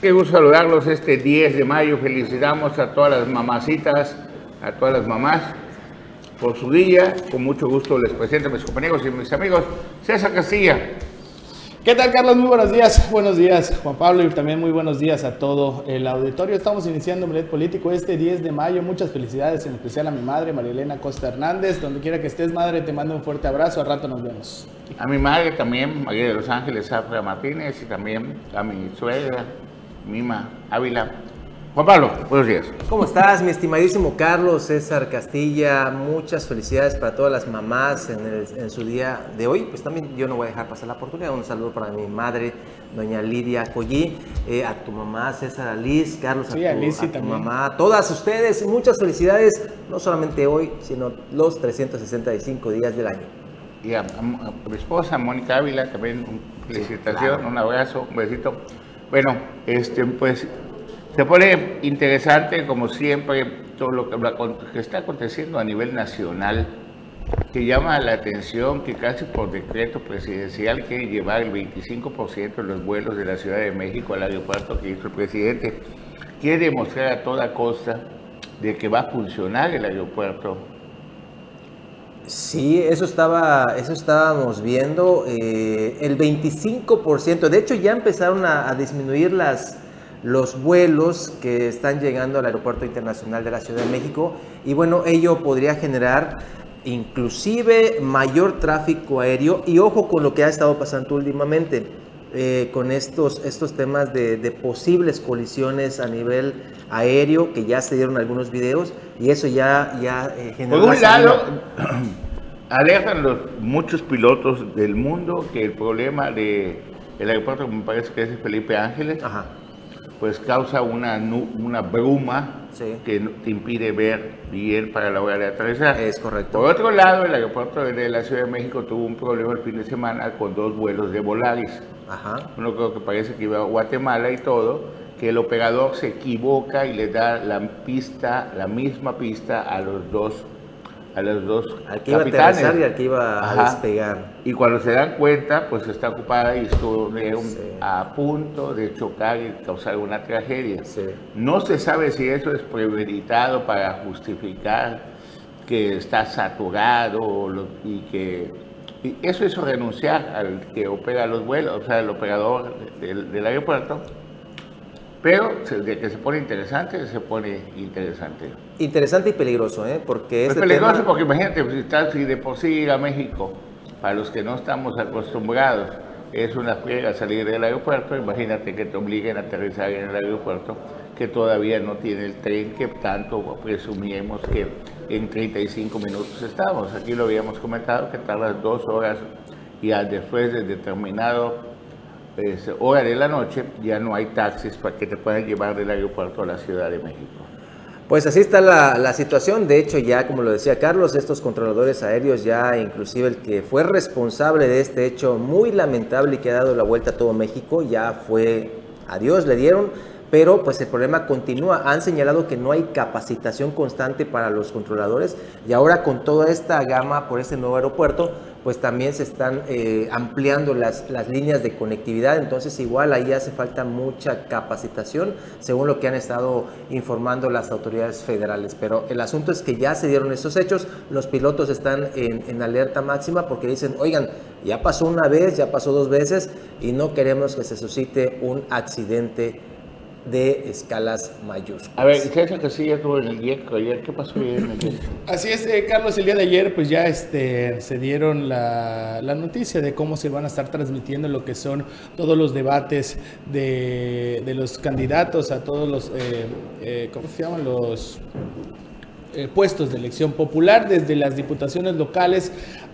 Qué gusto saludarlos este 10 de mayo. Felicitamos a todas las mamacitas, a todas las mamás por su día. Con mucho gusto les presento a mis compañeros y mis amigos. César Castilla. ¿Qué tal, Carlos? Muy buenos días. Buenos días, Juan Pablo, y también muy buenos días a todo el auditorio. Estamos iniciando Omelet Político este 10 de mayo. Muchas felicidades, en especial a mi madre, Marielena Costa Hernández. Donde quiera que estés, madre, te mando un fuerte abrazo. Al rato nos vemos. A mi madre también, María de los Ángeles Zafra Martínez, y también a mi suegra, Mima Ávila. Juan Pablo, buenos días. ¿Cómo estás, mi estimadísimo Carlos César Castilla? Muchas felicidades para todas las mamás en, el- en su día de hoy. Pues también yo no voy a dejar pasar la oportunidad. Un saludo para mi madre, doña Lidia Collí, eh, a tu mamá César Alice, Carlos, Sí, a tu, Alice, a tu también. mamá, a todas ustedes. Muchas felicidades, no solamente hoy, sino los 365 días del año. Y a, a- a mi esposa, Mónica Ávila, también un felicitación, claro. un abrazo, un besito. Bueno, este, pues se pone interesante, como siempre, todo lo que, está aconteciendo a nivel nacional, que llama la atención que casi por decreto presidencial quiere llevar el 25% de los vuelos de la Ciudad de México al aeropuerto que hizo el presidente. Quiere demostrar a toda costa de que va a funcionar el aeropuerto Sí, eso estaba, eso estábamos viendo. eh, el 25%, de hecho ya empezaron a, a disminuir las, los vuelos que están llegando al Aeropuerto Internacional de la Ciudad de México y bueno, ello podría generar inclusive mayor tráfico aéreo y ojo con lo que ha estado pasando últimamente. Eh, con estos, estos temas de, de posibles colisiones a nivel aéreo, que ya se dieron algunos videos, y eso ya, ya eh, generó Por un lado, alertan los muchos pilotos del mundo que el problema de el aeropuerto, me parece que es Felipe Ángeles, Ajá. Pues causa una, una bruma Sí. que te impide ver bien para la hora de aterrizar. Es correcto. Por otro lado, el aeropuerto de la Ciudad de México tuvo un problema el fin de semana con dos vuelos de Volaris. Ajá. Uno creo que parece que iba a Guatemala y todo, que el operador se equivoca y le da la pista, la misma pista a los dos, a los dos Al que iba a capitanes. y al que iba a Ajá. despegar. Y cuando se dan cuenta, pues está ocupada y estuvieron Sí. a punto de chocar y causar una tragedia. Sí. No se sabe si eso es premeditado para justificar que está saturado y que y eso hizo renunciar al que opera los vuelos, o sea, el operador del, del aeropuerto. Pero de que se pone interesante, se pone interesante. Interesante y peligroso, ¿eh? Porque Es este peligroso tema- porque imagínate, pues, si, estás- si de por sí ir a México, para los que no estamos acostumbrados, es una friega salir del aeropuerto, imagínate que te obliguen a aterrizar en el aeropuerto, que todavía no tiene el tren que tanto presumíamos que en 35 minutos estamos. Aquí lo habíamos comentado, que tardas dos horas y al después de determinado pues, hora de la noche ya no hay taxis para que te puedan llevar del aeropuerto a la Ciudad de México. Pues así está la, la situación. De hecho, ya como lo decía Carlos, estos controladores aéreos, ya inclusive el que fue responsable de este hecho muy lamentable y que ha dado la vuelta a todo México, ya fue adiós, le dieron. Pero pues el problema continúa. Han señalado que no hay capacitación constante para los controladores y ahora con toda esta gama por este nuevo aeropuerto, pues también se están eh, ampliando las, las líneas de conectividad, entonces igual ahí hace falta mucha capacitación, según lo que han estado informando las autoridades federales. Pero el asunto es que ya se dieron estos hechos, los pilotos están en, en alerta máxima porque dicen, oigan, ya pasó una vez, ya pasó dos veces y no queremos que se suscite un accidente de escalas mayúsculas. A ver, César Casilla estuvo en el GIEC ayer. ¿Qué pasó ayer en el GIEC? Así es, eh, Carlos, el día de ayer pues ya este, se dieron la, la noticia de cómo se van a estar transmitiendo lo que son todos los debates de, de los candidatos a todos los, eh, eh, ¿cómo se llaman? Los eh, puestos de elección popular, desde las diputaciones locales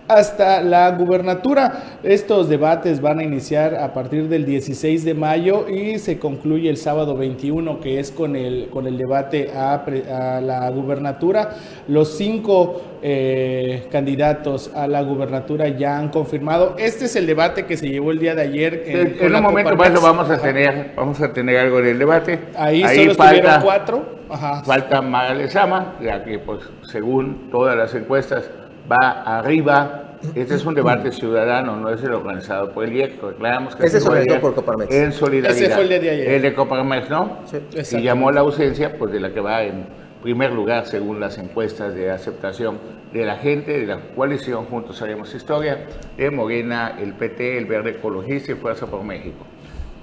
hasta la gubernatura. Estos debates van a iniciar a partir del 16 de mayo y se concluye el sábado 21, que es con el, con el debate a, a la gubernatura. Los cinco eh, candidatos a la gubernatura ya han confirmado. Este es el debate que se llevó el día de ayer. En, en la un momento más lo vamos a tener, vamos a tener algo en el debate. Ahí, solo estuvieron cuatro. Ajá. falta Mara Lezama, ya que pues según todas las encuestas va arriba Este es un debate ciudadano, no es el organizado por el IEC. Reclamamos que Ese se organizó por Coparmex. En solidaridad. Ese fue el día de ayer. El de Coparmex, ¿no? Sí. Y llamó la ausencia pues, de la que va en primer lugar según las encuestas de aceptación de la gente de la coalición Juntos Haremos Historia, de Morena, el PT, el Verde Ecologista y Fuerza por México.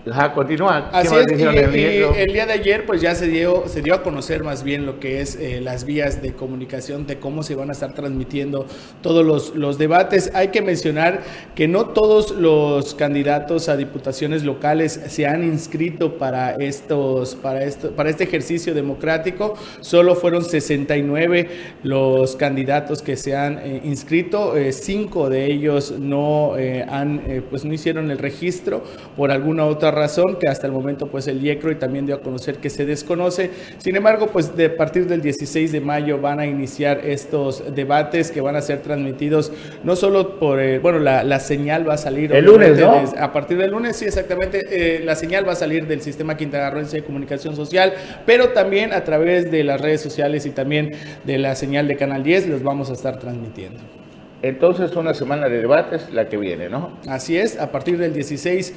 Ajá, continúa. ¿Qué Así es, y, el día de ayer pues ya se dio, se dio a conocer más bien lo que es eh, las vías de comunicación, de cómo se van a estar transmitiendo todos los, los debates. Hay que mencionar que no todos los candidatos a diputaciones locales se han inscrito para, estos, para, esto, para este ejercicio democrático, solo fueron 69 los candidatos que se han eh, inscrito, eh, cinco de ellos no, han, pues no hicieron el registro por alguna otra razón que hasta el momento pues el IECRO y también dio a conocer que se desconoce. Sin embargo, pues de a partir del 16 de mayo van a iniciar estos debates que van a ser transmitidos no solo por, eh, bueno, la, la señal va a salir El lunes, ¿no? a partir del lunes, sí, exactamente, eh, la señal va a salir del sistema quintagarroense de comunicación social, pero también a través de las redes sociales y también de la señal de Canal 10 los vamos a estar transmitiendo. Entonces, una semana de debates, la que viene, ¿no? Así es, a partir del 16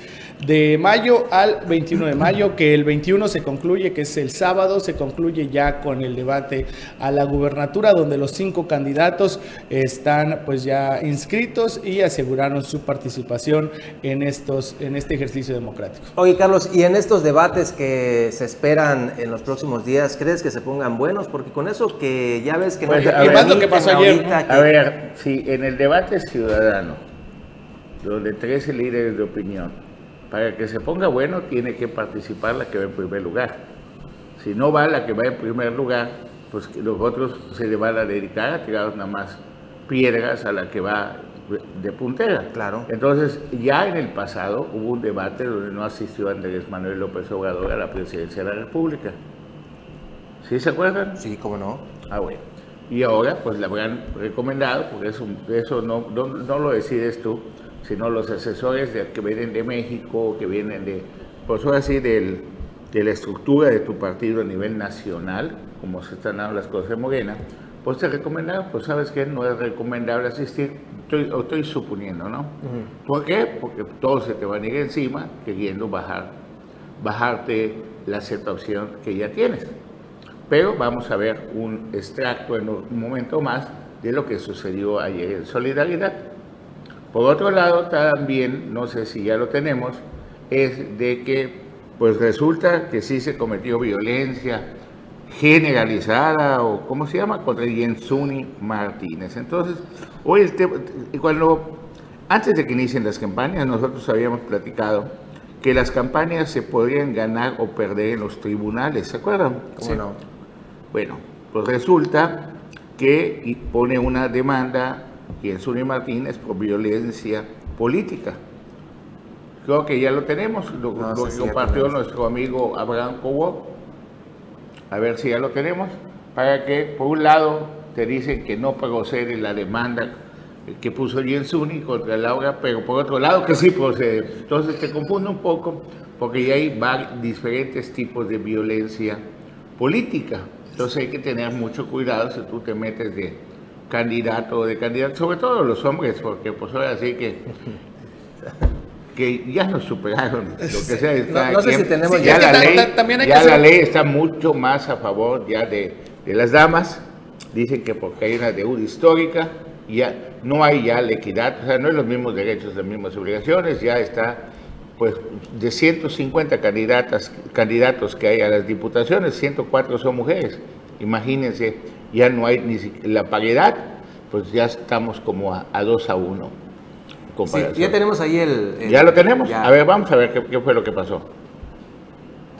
de mayo al 21 de mayo, que el 21 se concluye, que es el sábado, se concluye ya con el debate a la gubernatura, donde los cinco candidatos están pues ya inscritos y aseguraron su participación en, estos, en este ejercicio democrático. Oye, Carlos, y en estos debates que se esperan en los próximos días, ¿crees que se pongan buenos? Porque con eso que ya ves que Pues, no a ver, más lo que pasó ayer, ahorita A ver, si en el debate ciudadano, donde 13 líderes de opinión, para que se ponga bueno, tiene que participar la que va en primer lugar. Si no va la que va en primer lugar, pues los otros se le van a dedicar a tirar nada más piedras a la que va de puntera. Claro. Entonces, ya en el pasado hubo un debate donde no asistió Andrés Manuel López Obrador a la presidencia de la República. ¿Sí se acuerdan? Sí, cómo no. Ah, bueno. Y ahora, pues le habrán recomendado, porque eso, eso no, no, no lo decides tú, sino los asesores de- que vienen de México, que vienen de, pues ahora sí, del, de la estructura de tu partido a nivel nacional, como se están dando las cosas en Morena, pues te recomendaron, pues sabes que no es recomendable asistir, estoy, estoy suponiendo, ¿no? ¿Por qué? Porque todos se te van a ir encima queriendo bajar, bajarte la aceptación que ya tienes. Pero vamos a ver un extracto en un momento más de lo que sucedió ayer en Solidaridad. Por otro lado, también, no sé si ya lo tenemos, es de que pues resulta que sí se cometió violencia generalizada o ¿cómo se llama? contra Jensuni Martínez. Entonces, hoy el tema, cuando antes de que inicien las campañas, nosotros habíamos platicado que las campañas se podrían ganar o perder en los tribunales, ¿se acuerdan? ¿Cómo no? Bueno, pues resulta que pone una demanda Jensuni Martínez por violencia política. Creo que ya lo tenemos, lo, No, lo compartió nuestro amigo Abraham Cobo. A ver si ya lo tenemos. Para que, por un lado, te dicen que no procede la demanda que puso Jensuni contra Laura, pero por otro lado que sí procede. Entonces te confunde un poco porque ya hay diferentes tipos de violencia política. Entonces hay que tener mucho cuidado si tú te metes de candidato o de candidato, sobre todo los hombres, porque pues ahora sí que que ya nos superaron lo que sea de No- sé si tenemos ya ya- la ta- ley, ta- también hay que ya la ley está mucho más a favor ya de, de las damas. Dicen que porque hay una deuda histórica ya no hay ya la equidad o sea no hay los mismos derechos las mismas obligaciones ya está pues de 150 candidatas candidatos que hay a las diputaciones 104 son mujeres imagínense ya no hay ni siquiera la paridad pues ya estamos como a, a 2 a 1 Sí, ya tenemos ahí el... el- ya lo tenemos. ya. A ver, vamos a ver qué, qué fue lo que pasó.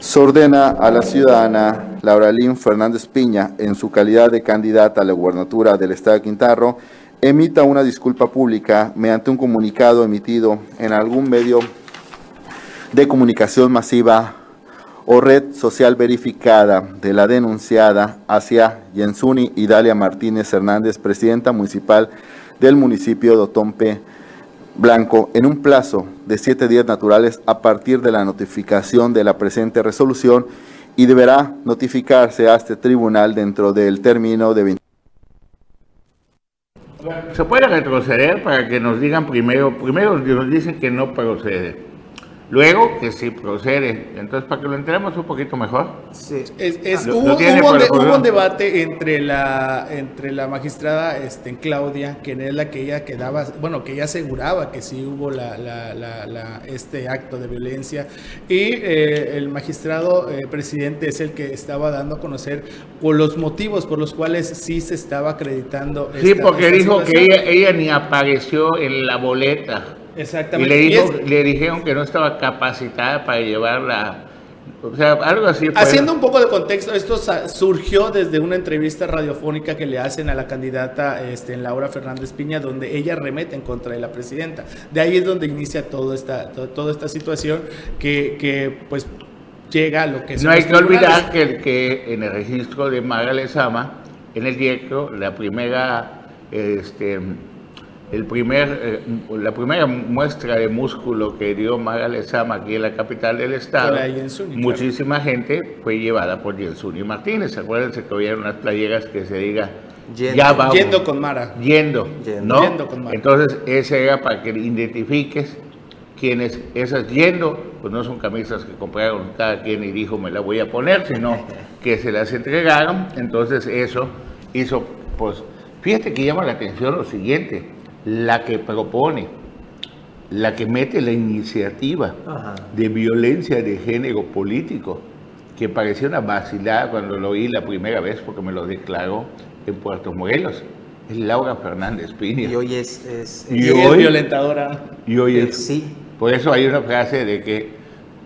Se ordena a la ciudadana Lauralín Fernández Piña, en su calidad de candidata a la gubernatura del Estado de Quintaro, emita una disculpa pública mediante un comunicado emitido en algún medio de comunicación masiva o red social verificada de la denunciada hacia Yensuni Idalia Martínez Hernández, presidenta municipal del municipio de Otompe Blanco, en un plazo de siete días naturales a partir de la notificación de la presente resolución y deberá notificarse a este tribunal dentro del término de 20 Se puede retroceder para que nos digan primero, primero nos dicen que no procede. Luego que sí procede. Entonces, para que lo enteremos un poquito mejor. Sí. Es, es, Lo- hubo, lo tiene hubo por un de- el hubo un debate entre la, entre la magistrada este, Claudia, que es la que ella quedaba, bueno, que ella aseguraba que sí hubo la, la- la- la- este acto de violencia, y eh, el magistrado eh, presidente es el que estaba dando a conocer por los motivos por los cuales sí se estaba acreditando. Sí, esta- porque esta dijo que ella, ella ni apareció en la boleta. Y Exactamente. le, Y dijo, es- le dijeron que no estaba capacitada para llevarla. O sea, algo así. Haciendo un poco de contexto, esto surgió desde una entrevista radiofónica que le hacen a la candidata este, Laura Fernández Piña, donde ella remete en contra de la presidenta. De ahí es donde inicia toda esta, to- toda esta situación que, que, pues llega a lo que No hay que olvidar que, que en el registro de Maga Lezama, en el directo, la primera, este, el primer, eh, la primera muestra de músculo que dio Maga Lezama aquí en la capital del estado, claro. muchísima gente fue llevada por Jensuni Martínez. Acuérdense que había unas playeras que se diga, Yendo. ya vamos. Yendo con Mara. Yendo, Yendo. ¿no? Yendo con Mara. Entonces, ese era para que identifiques quienes, esas yendo, pues no son camisas que compraron cada quien y dijo me la voy a poner, sino que se las entregaron. Entonces, eso hizo, pues, fíjate que llama la atención lo siguiente, la que propone, la que mete la iniciativa Ajá. de violencia de género político, que parecía una vacilada cuando lo oí la primera vez porque me lo declaró en Puerto Morelos. Es Laura Fernández Piña. Y hoy es... es- Y Y, hoy- es violentadora. Y hoy eh, es- sí, Por eso hay una frase de que,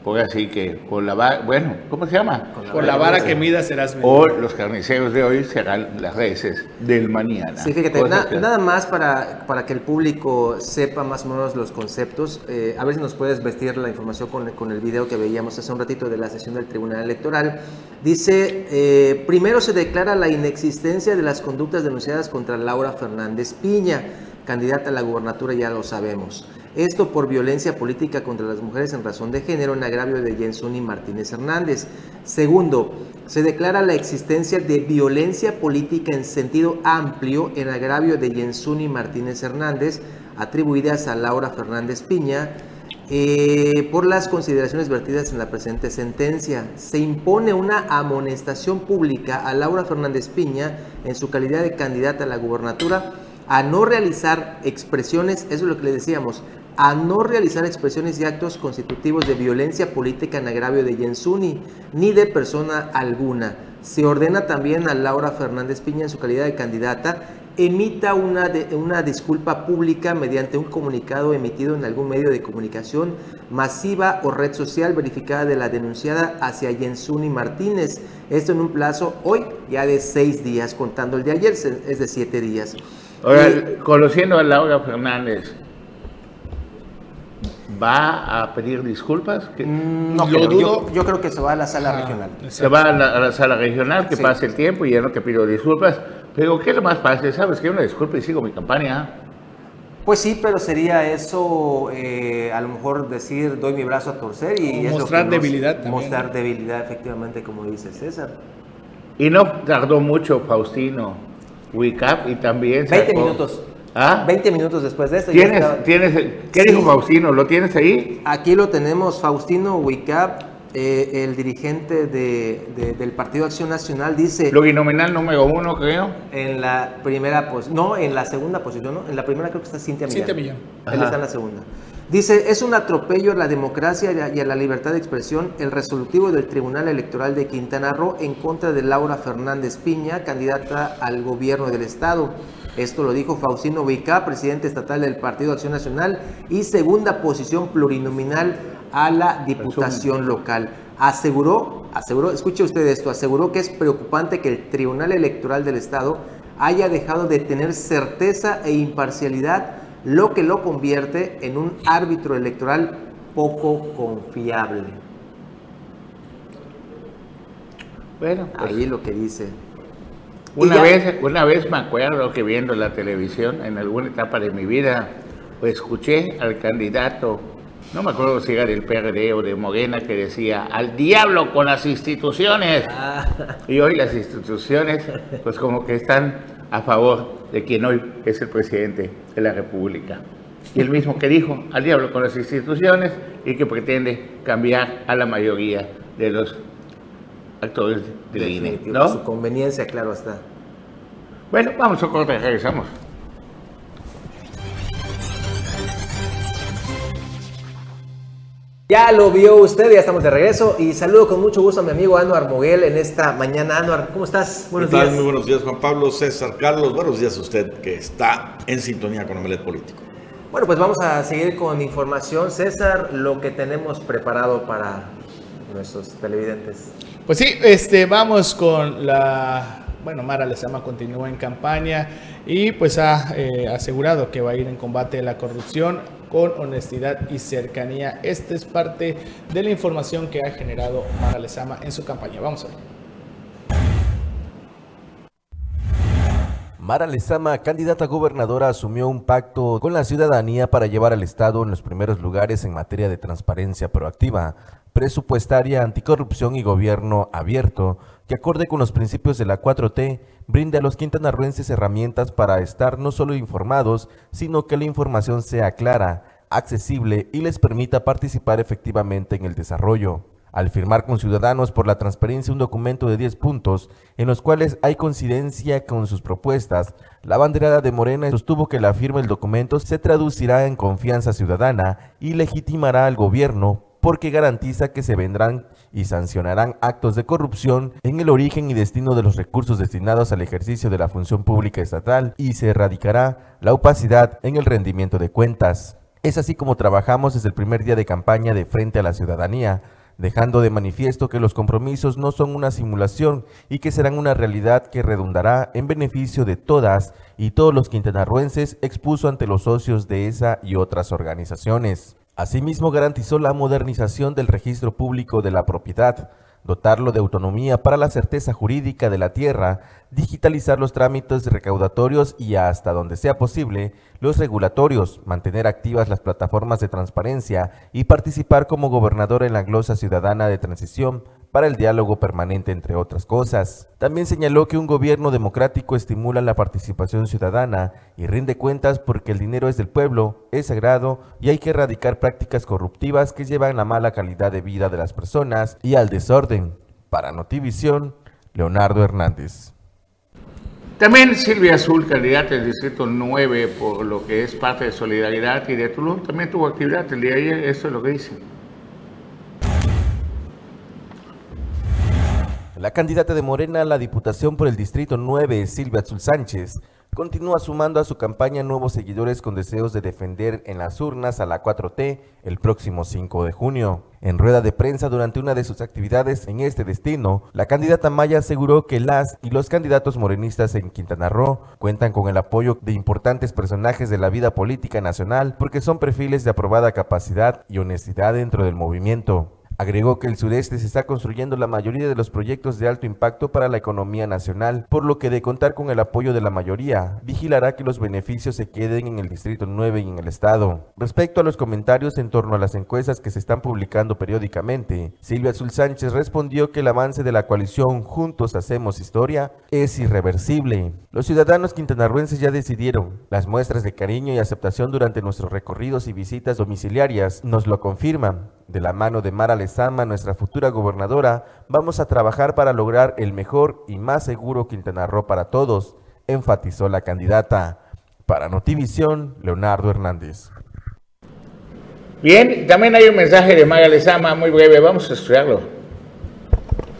por así que, con la vara, bueno, ¿cómo se llama? Por la vara que mida serás medido. O los carniceros de hoy serán las reces del mañana. Sí, fíjate, Cosas na- que- nada más para, para que el público sepa más o menos los conceptos. eh, a ver si nos puedes vestir la información con, con el video que veíamos hace un ratito de la sesión del Tribunal Electoral. Dice, eh, primero se declara la inexistencia de las conductas denunciadas contra Laura Fernández Piña, candidata a la gubernatura, ya lo sabemos. Esto por violencia política contra las mujeres en razón de género en agravio de Jensuni Martínez Hernández. Segundo, se declara la existencia de violencia política en sentido amplio en agravio de Jensuni Martínez Hernández, atribuidas a Laura Fernández Piña, eh, por las consideraciones vertidas en la presente sentencia. Se impone una amonestación pública a Laura Fernández Piña en su calidad de candidata a la gubernatura a no realizar expresiones, eso es lo que le decíamos, a no realizar expresiones y actos constitutivos de violencia política en agravio de Jensuni ni de persona alguna. Se ordena también a Laura Fernández Piña en su calidad de candidata emita una, de- una disculpa pública mediante un comunicado emitido en algún medio de comunicación masiva o red social verificada de la denunciada hacia Jensuni Martínez. Esto en un plazo hoy ya de seis días, contando el de ayer, es de siete días. Ahora, Y- conociendo a Laura Fernández, ¿va a pedir disculpas? ¿Que Mm, no Lo creo, dudo. Yo, yo creo que se va a la sala Ah, regional. Se va a la, a la sala regional, que Sí. pase el tiempo y ya no te pido disculpas. Pero ¿qué es lo más fácil? ¿Sabes que Una disculpa y sigo mi campaña. Pues sí, pero sería eso, eh, a lo mejor decir, doy mi brazo a torcer y... Es lo mostrar que nos- debilidad también. Mostrar debilidad, efectivamente, como dice César. Y no tardó mucho Faustino Wicap y también 20 sacó- minutos. ¿Ah? 20 minutos después de esto. ya ¿Tienes, estaba- tienes, ¿Qué Sí. dijo Faustino? ¿Lo tienes ahí? Aquí lo tenemos, Faustino Wicap, eh, el dirigente de- de- del Partido Acción Nacional, dice Plurinominal número uno, creo. en la primera posición, no, en la segunda posición, ¿no? En la primera creo que está Cintia Millán. Cintia Millán. Él Ajá. está en la segunda. Dice, es un atropello a la democracia y a- y a la libertad de expresión el resolutivo del Tribunal Electoral de Quintana Roo en contra de Laura Fernández Piña, candidata al gobierno del Estado. Esto lo dijo Faustino Vicá, presidente estatal del Partido Acción Nacional y segunda posición plurinominal a la diputación local. Aseguró, aseguró, escuche usted esto, aseguró que es preocupante que el Tribunal Electoral del Estado haya dejado de tener certeza e imparcialidad, lo que lo convierte en un árbitro electoral poco confiable. Bueno, pues, Ahí lo que dice. Una, ya- vez, una vez me acuerdo que viendo la televisión en alguna etapa de mi vida, pues escuché al candidato, no me acuerdo si era del PRD o de Morena, que decía, al diablo con las instituciones. Ah, Y hoy las instituciones, pues como que están a favor de quien hoy es el presidente de la República. Y el mismo que dijo al diablo con las instituciones y que pretende cambiar a la mayoría de los actores de la INE. ¿no? Su conveniencia, claro está. Bueno, vamos a cortar, regresamos. Ya lo vio usted, ya estamos de regreso y saludo con mucho gusto a mi amigo Anuar Moguel en esta mañana. Anuar, ¿cómo estás? Buenos días. Muy buenos días, Juan Pablo, César, Carlos. Buenos días a usted que está en sintonía con Omelet Político. Bueno, pues vamos a seguir con información. César, lo que tenemos preparado para nuestros televidentes. Pues sí, este, vamos con la bueno, Mara Lezama continúa en campaña y pues ha eh, asegurado que va a ir en combate a la corrupción con honestidad y cercanía. Esta es parte de la información que ha generado Mara Lezama en su campaña. Vamos a ver. Mara Lezama, candidata a gobernadora, asumió un pacto con la ciudadanía para llevar al Estado en los primeros lugares en materia de transparencia proactiva, presupuestaria, anticorrupción y gobierno abierto, que acorde con los principios de la 4T, brinde a los quintanarruenses herramientas para estar no solo informados, sino que la información sea clara, accesible y les permita participar efectivamente en el desarrollo. Al firmar con Ciudadanos por la Transparencia un documento de 10 puntos, en los cuales hay coincidencia con sus propuestas, la banderada de Morena sostuvo que la firma del documento se traducirá en confianza ciudadana y legitimará al gobierno porque garantiza que se vendrán y sancionarán actos de corrupción en el origen y destino de los recursos destinados al ejercicio de la función pública estatal y se erradicará la opacidad en el rendimiento de cuentas. Es así como trabajamos desde el primer día de campaña de frente a la ciudadanía, dejando de manifiesto que los compromisos no son una simulación y que serán una realidad que redundará en beneficio de todas y todos los quintanarruenses expuso ante los socios de esa y otras organizaciones. Asimismo, garantizó la modernización del registro público de la propiedad, dotarlo de autonomía para la certeza jurídica de la tierra, digitalizar los trámites recaudatorios y hasta donde sea posible los regulatorios, mantener activas las plataformas de transparencia y participar como gobernador en la glosa ciudadana de transición para el diálogo permanente, entre otras cosas. También señaló que un gobierno democrático estimula la participación ciudadana y rinde cuentas porque el dinero es del pueblo, es sagrado y hay que erradicar prácticas corruptivas que llevan la mala calidad de vida de las personas y al desorden. Para Notivisión, Leonardo Hernández. También Silvia Azul, candidata del Distrito 9 por lo que es parte de Solidaridad y de Tulum, también tuvo actividad el día de ayer, eso es lo que dice. La candidata de Morena a la Diputación por el Distrito 9, Silvia Azul Sánchez, continúa sumando a su campaña nuevos seguidores con deseos de defender en las urnas a la 4T el próximo 5 de junio. En rueda de prensa durante una de sus actividades en este destino, la candidata Maya aseguró que las y los candidatos morenistas en Quintana Roo cuentan con el apoyo de importantes personajes de la vida política nacional porque son perfiles de aprobada capacidad y honestidad dentro del movimiento. Agregó que el sureste se está construyendo la mayoría de los proyectos de alto impacto para la economía nacional, por lo que de contar con el apoyo de la mayoría, vigilará que los beneficios se queden en el Distrito 9 y en el Estado. Respecto a los comentarios en torno a las encuestas que se están publicando periódicamente, Silvia Azul Sánchez respondió que el avance de la coalición Juntos Hacemos Historia es irreversible. Los ciudadanos quintanarruenses ya decidieron. Las muestras de cariño y aceptación durante nuestros recorridos y visitas domiciliarias nos lo confirman. De la mano de Mara Lezama, nuestra futura gobernadora, vamos a trabajar para lograr el mejor y más seguro Quintana Roo para todos, enfatizó la candidata. Para Notivisión, Leonardo Hernández. Bien, también hay un mensaje de Mara Lezama muy breve, vamos a estudiarlo.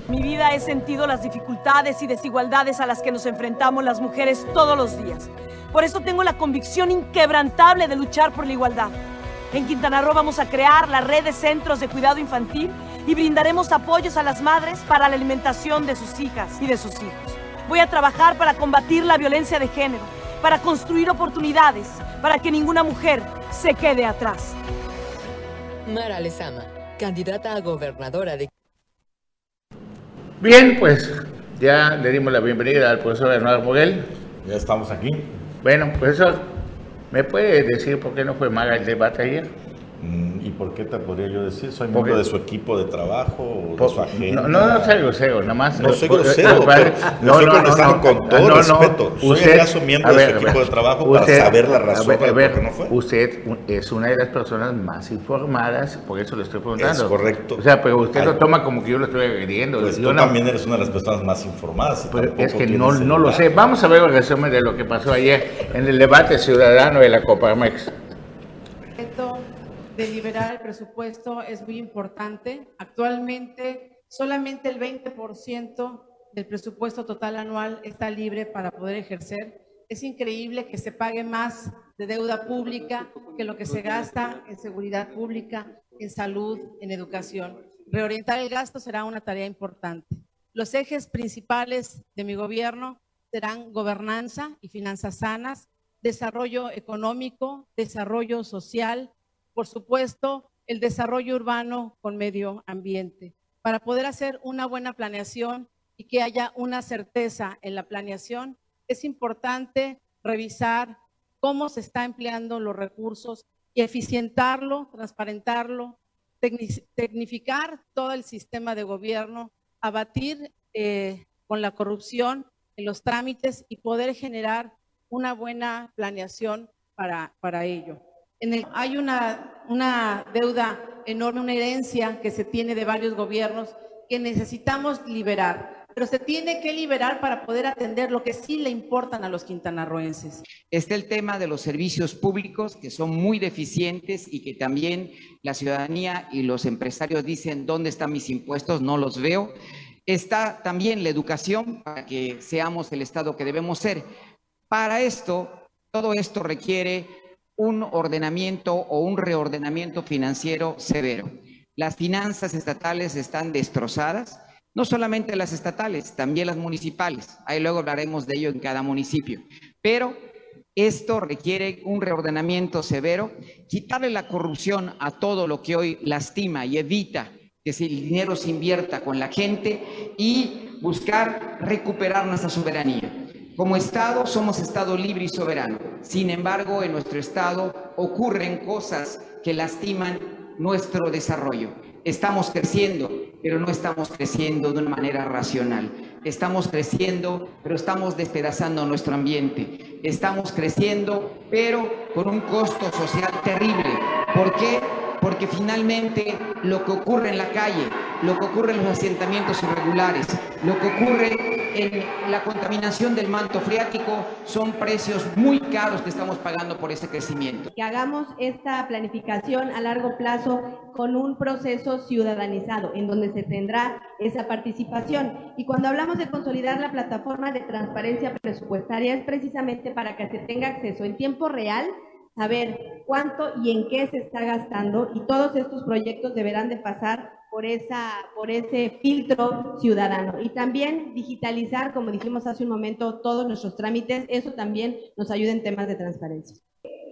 Mi vida he sentido las dificultades y desigualdades a las que nos enfrentamos las mujeres todos los días. Por eso tengo la convicción inquebrantable de luchar por la igualdad. En Quintana Roo vamos a crear la red de centros de cuidado infantil y brindaremos apoyos a las madres para la alimentación de sus hijas y de sus hijos. Voy a trabajar para combatir la violencia de género, para construir oportunidades, para que ninguna mujer se quede atrás. Mara Lezama, candidata a gobernadora de... Bien, pues ya le dimos la bienvenida al profesor Hernán Moguel. Ya estamos aquí. Bueno, profesor, ¿Me puede decir por qué no fue maga el debate ayer? Mm, ¿Y por qué te podría yo decir? ¿Soy miembro de su equipo de trabajo o de su agenda? No, no, no soy grosero, nada más. No soy grosero, pero no, estoy contestando con todo respeto. ¿Soy acaso miembro de su equipo de trabajo para saber la razón por la que no fue? Usted es una de las personas más informadas, por eso le estoy preguntando. Es correcto. O sea, pero usted lo toma como que yo lo estoy agrediendo. Pues tú también eres una de las personas más informadas. Pero es que no, no lo sé. Vamos a ver el resumen de lo que pasó ayer en el debate ciudadano de la Coparmex de liberar el presupuesto es muy importante. Actualmente, solamente el 20% del presupuesto total anual está libre para poder ejercer. Es increíble que se pague más de deuda pública que lo que se gasta en seguridad pública, en salud, en educación. Reorientar el gasto será una tarea importante. Los ejes principales de mi gobierno serán gobernanza y finanzas sanas, desarrollo económico, desarrollo social, por supuesto, el desarrollo urbano con medio ambiente. Para poder hacer una buena planeación y que haya una certeza en la planeación, es importante revisar cómo se está empleando los recursos y eficientarlo, transparentarlo, tecnificar todo el sistema de gobierno, abatir eh, con la corrupción en los trámites y poder generar una buena planeación para, para ello hay una, una deuda enorme, una herencia que se tiene de varios gobiernos que necesitamos liberar pero se tiene que liberar para poder atender lo que sí le importan a los quintanarroenses. Está el tema de los servicios públicos que son muy deficientes y que también la ciudadanía y los empresarios dicen, ¿dónde están mis impuestos? No los veo. Está también la educación para que seamos el Estado que debemos ser. Para esto, todo esto requiere un ordenamiento o un reordenamiento financiero severo. Las finanzas estatales están destrozadas, no solamente las estatales, también las municipales. Ahí luego hablaremos de ello en cada municipio. Pero esto requiere un reordenamiento severo, quitarle la corrupción a todo lo que hoy lastima y evita que el dinero se invierta con la gente y buscar recuperar nuestra soberanía. Como Estado somos Estado libre y soberano. Sin embargo, en nuestro Estado ocurren cosas que lastiman nuestro desarrollo. Estamos creciendo, pero no estamos creciendo de una manera racional. Estamos creciendo, pero estamos despedazando nuestro ambiente. Estamos creciendo, pero con un costo social terrible. ¿Por qué? Porque finalmente lo que ocurre en la calle, lo que ocurre en los asentamientos irregulares, lo que ocurre la contaminación del manto freático son precios muy caros que estamos pagando por ese crecimiento. Que hagamos esta planificación a largo plazo con un proceso ciudadanizado en donde se tendrá esa participación. Y cuando hablamos de consolidar la plataforma de transparencia presupuestaria es precisamente para que se tenga acceso en tiempo real saber cuánto y en qué se está gastando y todos estos proyectos deberán de pasar por, esa, por ese filtro ciudadano. Y también digitalizar, como dijimos hace un momento, todos nuestros trámites, eso también nos ayuda en temas de transparencia.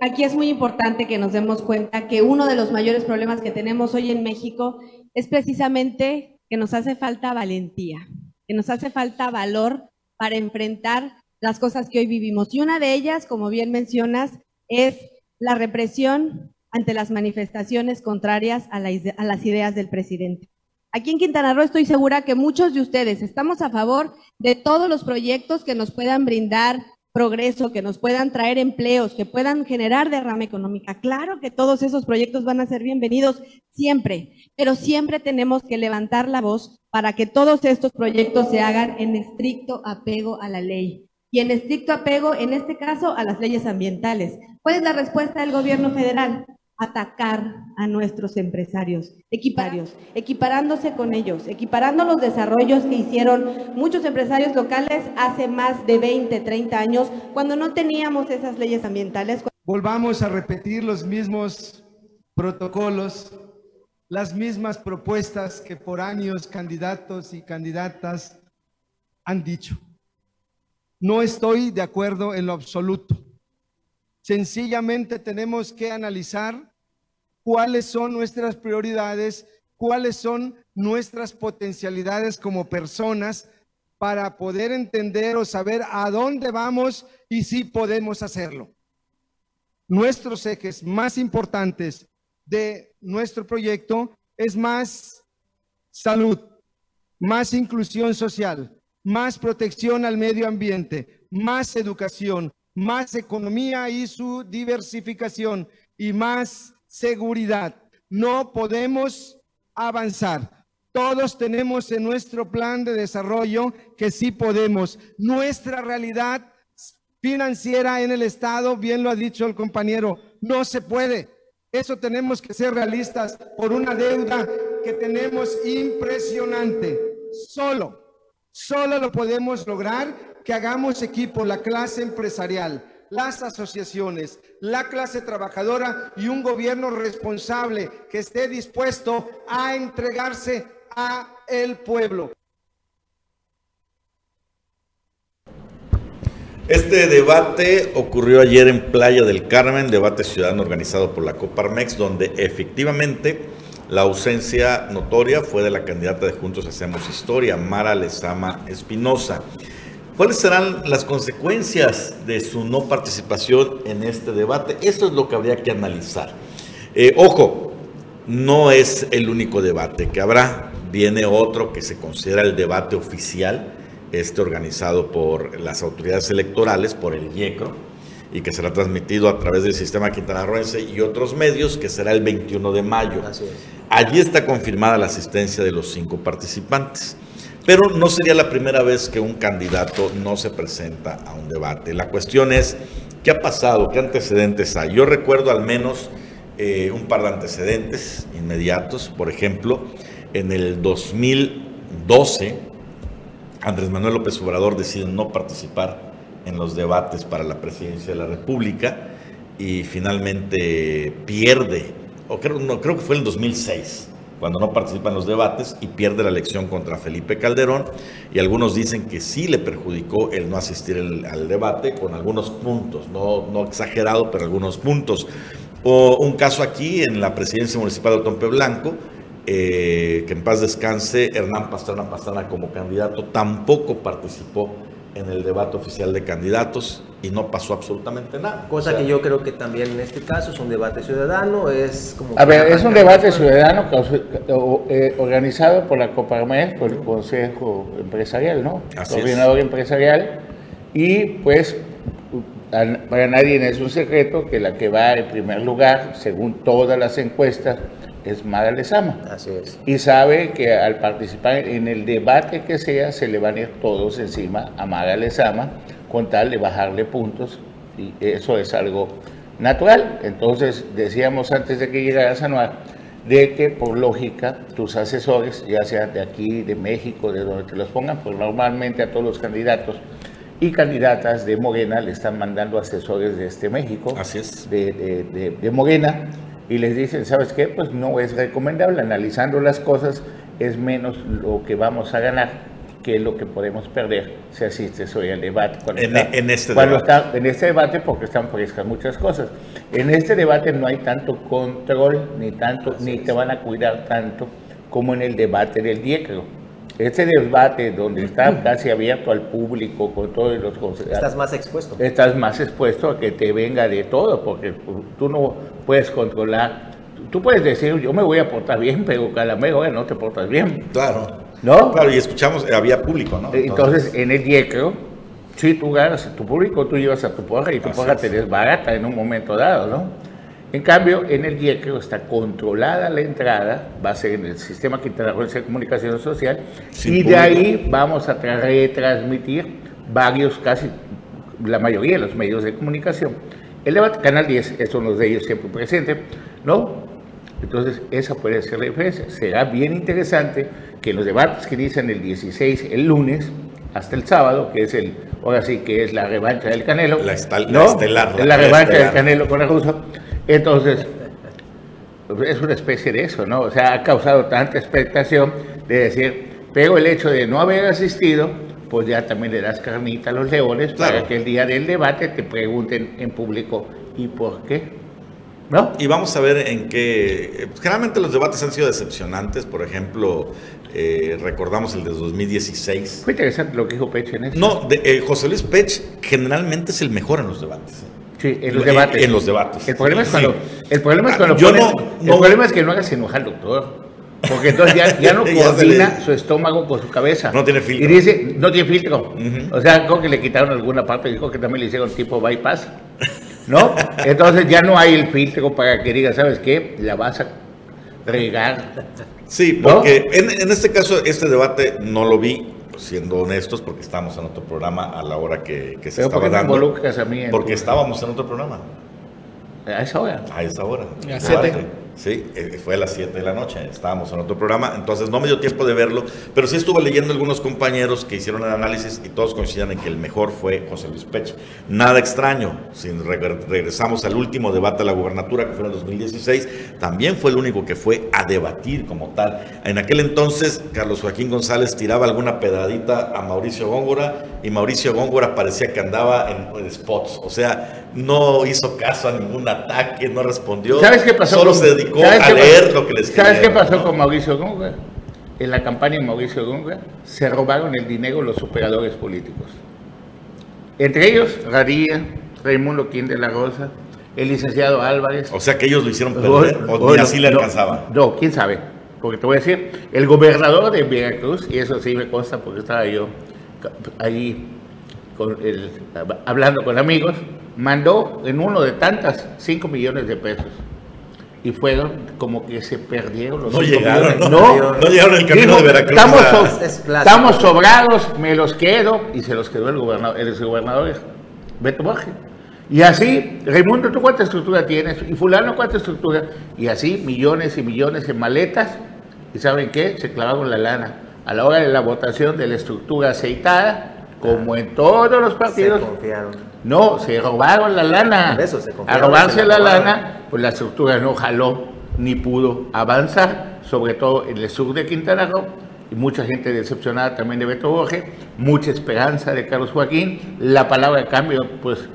Aquí es muy importante que nos demos cuenta que uno de los mayores problemas que tenemos hoy en México es precisamente que nos hace falta valentía, que nos hace falta valor para enfrentar las cosas que hoy vivimos. Y una de ellas, como bien mencionas, es la represión ante las manifestaciones contrarias a, las ideas del presidente. Aquí en Quintana Roo estoy segura que muchos de ustedes estamos a favor de todos los proyectos que nos puedan brindar progreso, que nos puedan traer empleos, que puedan generar derrama económica. Claro que todos esos proyectos van a ser bienvenidos siempre, pero siempre tenemos que levantar la voz para que todos estos proyectos se hagan en estricto apego a la ley y en estricto apego, en este caso, a las leyes ambientales. ¿Cuál es la respuesta del gobierno federal? atacar a nuestros empresarios, equiparios, equiparándose con ellos, equiparando los desarrollos que hicieron muchos empresarios locales hace más de 20, 30 años, cuando no teníamos esas leyes ambientales. Volvamos a repetir los mismos protocolos, las mismas propuestas que por años candidatos y candidatas han dicho. No estoy de acuerdo en lo absoluto. Sencillamente tenemos que analizar cuáles son nuestras prioridades, cuáles son nuestras potencialidades como personas para poder entender o saber a dónde vamos y si podemos hacerlo. Nuestros ejes más importantes de nuestro proyecto es más salud, más inclusión social, más protección al medio ambiente, más educación, más economía y su diversificación y más seguridad. No podemos avanzar. Todos tenemos en nuestro plan de desarrollo que sí podemos. Nuestra realidad financiera en el Estado, bien lo ha dicho el compañero, no se puede. Eso tenemos que ser realistas por una deuda que tenemos impresionante. Solo, solo lo podemos lograr que hagamos equipo, la clase empresarial, las asociaciones, la clase trabajadora y un gobierno responsable que esté dispuesto a entregarse a el pueblo. Este debate ocurrió ayer en Playa del Carmen, debate ciudadano organizado por la Coparmex, donde efectivamente la ausencia notoria fue de la candidata de Juntos Hacemos Historia, Mara Lezama Espinosa. ¿Cuáles serán las consecuencias de su no participación en este debate? Eso es lo que habría que analizar. Eh, ojo, no es el único debate que habrá. Viene otro que se considera el debate oficial este organizado por las autoridades electorales, por el IECRO, y que será transmitido a través del sistema quintanarroense y otros medios, que será el 21 de mayo. Allí está confirmada la asistencia de los cinco participantes. Pero no sería la primera vez que un candidato no se presenta a un debate. La cuestión es, ¿qué ha pasado? ¿Qué antecedentes hay? Yo recuerdo al menos eh, un par de antecedentes inmediatos. Por ejemplo, en el 2012, Andrés Manuel López Obrador decide no participar en los debates para la presidencia de la República y finalmente pierde, o creo, no, creo que fue en el 2006, cuando no participa en los debates y pierde la elección contra Felipe Calderón y algunos dicen que sí le perjudicó el no asistir al debate con algunos puntos, no, no exagerado, pero algunos puntos. O un caso aquí en la presidencia municipal de Tompe Blanco, eh, que en paz descanse, Hernán Pastrana Pastrana como candidato tampoco participó en el debate oficial de candidatos y no pasó absolutamente nada. Cosa que yo creo que también en este caso es un debate ciudadano, es como... A ver, es un debate ciudadano eh, organizado por la Coparmex, por el Consejo Empresarial, ¿no? Coordinador empresarial, y pues para nadie es un secreto que la que va en primer lugar, según todas las encuestas, es Mara Lezama. Así es. Y sabe que al participar en el debate que sea, se le van a ir todos encima a Mara Lezama con tal de bajarle puntos y eso es algo natural. Entonces, decíamos antes de que llegara a Sanuar, de que por lógica tus asesores, ya sean de aquí, de México, de donde te los pongan, pues normalmente a todos los candidatos y candidatas de Morena le están mandando asesores de este México, Así es. de, de, de Morena, y les dicen, ¿sabes qué? Pues no es recomendable, analizando las cosas es menos lo que vamos a ganar que lo que podemos perder si asistes hoy al debate. En, en, este debate. Está, en este debate porque están frescas muchas cosas. En este debate no hay tanto control, ni tanto, ni te van a cuidar tanto como en el debate del diecro este debate donde está casi abierto al público con todos los Estás más expuesto. Estás más expuesto a que te venga de todo, porque tú no puedes controlar. Tú puedes decir, yo me voy a portar bien, pero Calamero no te portas bien. Claro. ¿No? Claro, y escuchamos, había público, ¿no? Entonces, en el diecro, si tú ganas tu público, tú llevas a tu porra y tu porra te desbarata en un momento dado, ¿no? En cambio, en el diecro está controlada la entrada, va a ser en el sistema quintanarroense de comunicación social, y de ahí vamos a retransmitir varios, casi la mayoría de los medios de comunicación. El debate, Canal 10, es uno de ellos siempre presente, ¿no? Entonces, esa puede ser la diferencia. Será bien interesante que los debates que dicen el 16, el lunes, hasta el sábado, que es el, ahora sí que es la revancha del Canelo. La, estelar. La, revancha del Canelo con el ruso entonces, es una especie de eso, ¿no? O sea, ha causado tanta expectación de decir, pero el hecho de no haber asistido, pues ya también le das carnita a los leones para que el día del debate te pregunten en público, ¿y por qué? ¿No? Y vamos a ver en qué. Generalmente los debates han sido decepcionantes. Por ejemplo, eh, recordamos el de 2016. Fue interesante lo que dijo Pech en eso. No, de, eh, José Luis Pech generalmente es el mejor en los debates. Sí, en los debates. En, los debates. El problema es Sí. cuando, el problema es cuando Yo pones- no- el problema es que no hagas enojar al doctor. Porque entonces ya, ya no coordina su estómago con su cabeza. No tiene filtro. Y dice, no tiene filtro. O sea, creo que le quitaron alguna parte, dijo que también le hicieron tipo bypass. ¿No? Entonces ya no hay el filtro para que diga, ¿sabes qué? La vas a regar. Sí, ¿No? porque en, en este caso, este debate no lo vi, siendo honestos, porque estábamos en otro programa a la hora que, que se Pero ¿por estaba dando. a mí Porque tu- estábamos en otro programa. A esa hora. A esa hora. A las Debate. siete. Sí, eh, fue a las 7 de la noche. Estábamos en otro programa, entonces no me dio tiempo de verlo, pero sí estuve leyendo algunos compañeros que hicieron el análisis y todos coinciden en que el mejor fue José Luis Pech. Nada extraño, si re- regresamos al último debate a la gubernatura que fue en el 2016, también fue el único que fue a debatir como tal. En aquel entonces, Carlos Joaquín González tiraba alguna pedadita a Mauricio Góngora y Mauricio Góngora parecía que andaba en, en spots, o sea, no hizo caso a ningún ataque, no respondió. ¿Sabes qué pasó? Solo con- se dedicó ¿sabes a leer pasó? lo que les ¿Sabes qué pasó ¿no? con Mauricio Góngora? En la campaña de Mauricio Góngora se robaron el dinero los operadores políticos. Entre ellos, Radilla, Raimundo Quín de la Rosa, el licenciado Álvarez. O sea que ellos lo hicieron perder, o ni no- así le no, alcanzaba. No, quién sabe. Porque te voy a decir, el gobernador de Veracruz, y eso sí me consta porque estaba yo ahí con el- hablando con amigos, mandó en uno de tantas 5 millones de pesos. Y fueron como que se perdieron los No llegaron, millones. ¿no? No llegaron el camino Dijo, de Veracruz Estamos, so- Es estamos sobrados, me los quedo. Y se los quedó el gobernador, el gobernador Beto Borges. Y así, Raimundo, ¿tú cuánta estructura tienes? Y fulano, ¿cuánta estructura? Y así, millones y millones en maletas. ¿Y saben qué? Se clavaron la lana. A la hora de la votación de la estructura aceitada, como en todos los Se partidos, confiaron. no, se robaron la lana. Por eso, se A robarse se la la lana, pues la estructura no jaló ni pudo avanzar, sobre todo en el sur de Quintana Roo. Y mucha gente decepcionada también de Beto Borges, mucha esperanza de Carlos Joaquín. La palabra cambio, pues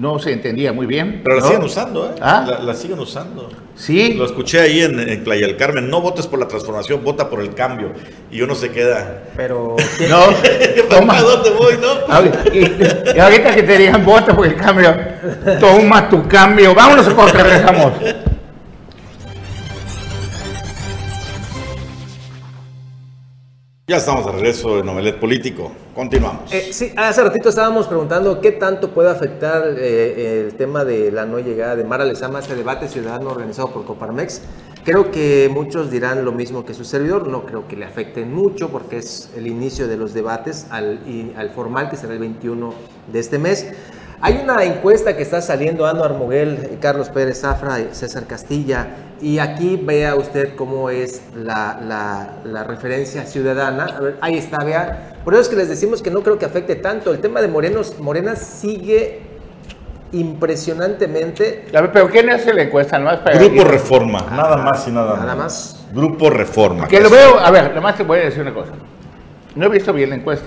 no se entendía muy bien. Pero la ¿no? siguen usando, ¿eh? ¿Ah? La, la siguen usando. Sí. Lo escuché ahí en, en Playa del Carmen. No votes por la transformación, vota por el cambio. Y uno se queda. Pero No, toma. ¿A dónde voy, no? Y ahorita que te digan vota por el cambio, toma tu cambio. Vámonos a corte, regresamos. Ya estamos de regreso en Novelet Político. Continuamos. Eh, sí, hace ratito estábamos preguntando qué tanto puede afectar eh, el tema de la no llegada de Mara Lezama a este debate ciudadano organizado por Coparmex. Creo que muchos dirán lo mismo que su servidor, no creo que le afecten mucho porque es el inicio de los debates al, formal que será el 21 de este mes. Hay una encuesta que está saliendo Anuar Moguel, Carlos Pérez Zafra César Castilla, y aquí vea usted cómo es la, la- la referencia ciudadana. A ver, ahí está, vea. Por eso es que les decimos que no creo que afecte tanto. El tema de Morenos, Morena sigue impresionantemente. A ver, pero ¿quién hace la encuesta? Nomás para Grupo Reforma, nada más y nada, Nada más. Grupo Reforma. Que lo veo, a ver, nada más te voy a decir una cosa. No he visto bien la encuesta,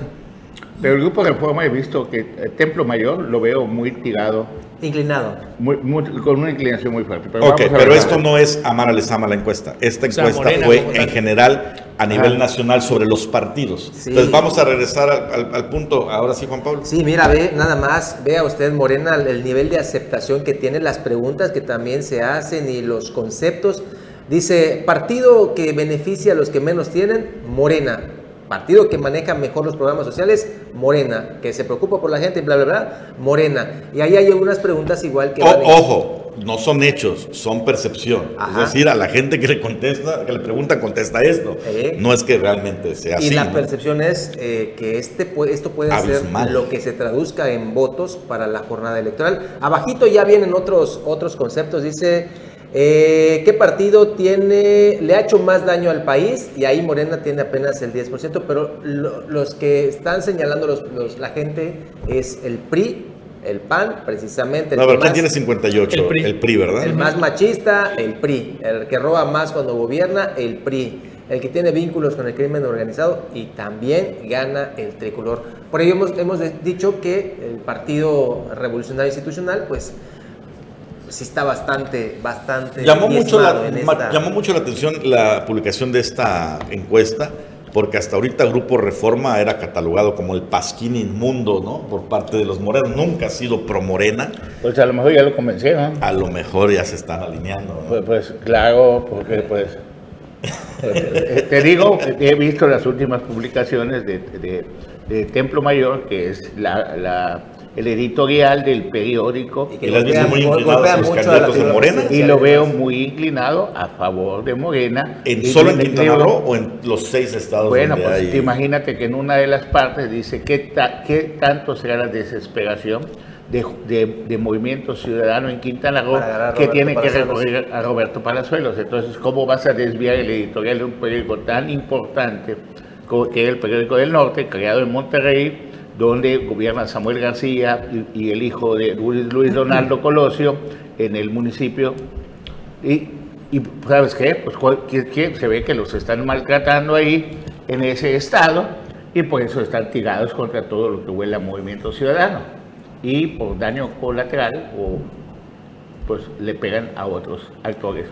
pero el grupo Reforma he visto que el Templo Mayor lo veo muy tirado, Inclinado. muy- muy- con una inclinación muy fuerte. Pero Ok, vamos a pero ver. esto no es Amara Lezama la encuesta. Esta O sea, encuesta Morena fue en general a nivel Ajá. nacional sobre los partidos. Sí. Entonces vamos a regresar al, al- al punto. Ahora sí, Juan Pablo. Sí, mira, ve, nada más, vea usted, Morena, el nivel de aceptación que tiene, las preguntas que también se hacen y los conceptos. Dice, partido que beneficia a los que menos tienen, Morena. Partido que maneja mejor los programas sociales, Morena. Que se preocupa por la gente, bla, bla, bla, Morena. Y ahí hay algunas preguntas igual que... O- ojo, no son hechos, son percepción. Ajá. Es decir, a la gente que le contesta, que le pregunta, contesta esto. Eh. No es que realmente sea Y así. la ¿no? percepción es eh, que este, esto puede Abismal. ser lo que se traduzca en votos para la jornada electoral. Abajito ya vienen otros, otros conceptos. Dice, eh, ¿qué partido tiene, le ha hecho más daño al país? Y ahí Morena tiene apenas el 10%, pero lo- los que están señalando los, los- la gente es el PRI, el PAN, precisamente. el No, pero ¿quién más- tiene 58? El PRI. El PRI, ¿verdad? el más machista, el PRI. El que roba más cuando gobierna, el PRI. El que tiene vínculos con el crimen organizado y también gana el tricolor. Por ello hemos, hemos dicho que el Partido Revolucionario Institucional, pues, sí está bastante, bastante Llamó mucho, la, esta- llamó mucho la atención la publicación de esta encuesta porque hasta ahorita Grupo Reforma era catalogado como el pasquín inmundo, ¿no? Por parte de los morenos, nunca ha sido pro morena. Pues a lo mejor ya lo convencieron. A lo mejor ya se están alineando. ¿no? Pues, pues, claro, porque pues... eh, te digo, he visto las últimas publicaciones de, de- de Templo Mayor, que es la, la- el editorial del periódico. Y viste muy a los candidatos de Morena. Y lo veo muy inclinado a favor de Morena. ¿En solo en Quintana Roo o en los seis estados Bueno, donde pues hay- te imagínate que en una de las partes dice qué, ta- qué tanto será la desesperación de, de- de Movimiento Ciudadano en Quintana Roo a que Roberto tiene que Palazuelos. recurrir a Roberto Palazuelos. Entonces, ¿cómo vas a desviar el editorial de un periódico tan importante como que es el periódico del Norte, creado en Monterrey, donde gobierna Samuel García y, el hijo de Luis, Luis Donaldo Colosio en el municipio? Y, y, ¿sabes qué? Pues que- que se ve que los están maltratando ahí en ese estado y por eso están tirados contra todo lo que huele a movimiento ciudadano. Y por daño colateral o pues le pegan a otros actores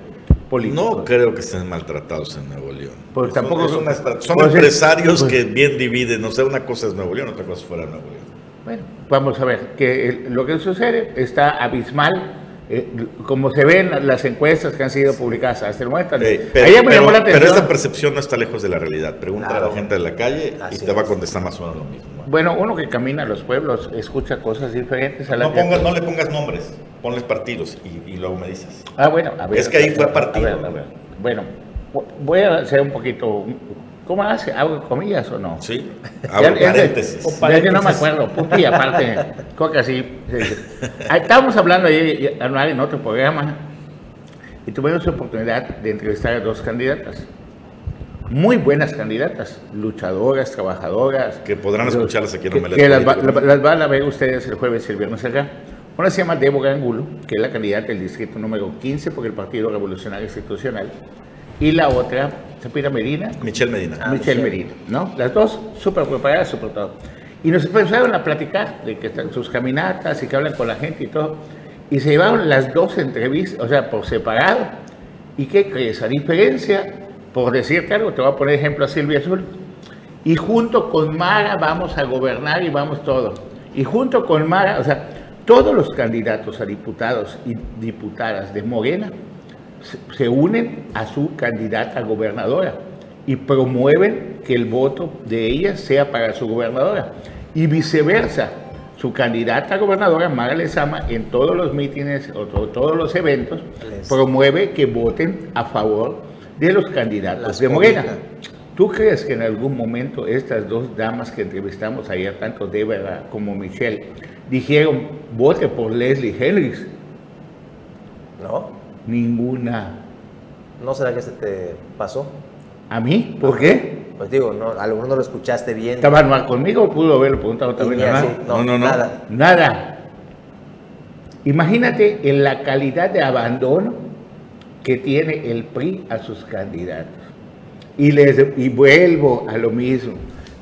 políticos. No creo que estén maltratados en Nuevo León. Pues Son- tampoco- es una estra- son pues es- empresarios pues- que bien dividen. O sea, una cosa es Nuevo León, otra cosa es fuera de Nuevo León. Bueno, vamos a ver, que lo que sucede está abismal, eh, como se ven las encuestas que han sido publicadas hasta el momento. Eh, pero, Ayer me pero- llamó la pero atención. esta percepción no está lejos de la realidad. Pregúntale a la gente de la calle y te va a es. contestar más o menos lo mismo. Bueno, uno que camina a los pueblos escucha cosas diferentes a la No, pongas, no le pongas nombres, ponles partidos y, y luego me dices. Ah, bueno, a ver. Es que ahí fue partido. a ver, a ver. Bueno, voy a hacer un poquito. ¿Cómo hace? ¿Hago comillas o no? Sí, abro ya- paréntesis. ya que no me acuerdo, puta, y aparte, creo que así. sí. Estábamos hablando ayer en otro programa y tuvimos la oportunidad de entrevistar a dos candidatas. Muy buenas candidatas, luchadoras, trabajadoras. Que podrán escucharlas aquí en que, Omelet que las, va- las van a ver ustedes el jueves y el viernes acá. Una se llama Débora Angulo, que es la candidata del distrito número 15 por el Partido Revolucionario Institucional. Y la otra, Zapira Medina, Michelle Medina. Michelle Medina, ¿no? Las dos súper preparadas, súper todo. Y nos empezaron a platicar de que están sus caminatas y que hablan con la gente y todo. Y se llevaron las dos entrevistas, o sea, por separado. ¿Y qué crees? A diferencia, por decirte algo, te voy a poner ejemplo a Silvia Azul. Y junto con Mara vamos a gobernar y vamos todo. Y junto con Mara, o sea, todos los candidatos a diputados y diputadas de Morena se, unen a su candidata a gobernadora y promueven que el voto de ella sea para su gobernadora. Y viceversa, su candidata a gobernadora, Mara Lezama, en todos los mítines o to- todos los eventos, promueve que voten a favor de los candidatos Las de Morena. ¿Tú crees que en algún momento estas dos damas que entrevistamos ayer, tanto Débora como Michelle, dijeron vote por Leslie Henrys? ¿No? Ninguna. ¿No será que se te pasó? ¿A mí? ¿Por qué? Pues digo, no, a lo mejor no lo escuchaste bien. ¿Estaba mal conmigo o pudo haberlo preguntado también ni a así, Hernán? no, No, no, no. nada. Nada. Imagínate en la calidad de abandono que tiene el PRI a sus candidatos. Y, les, y vuelvo a lo mismo.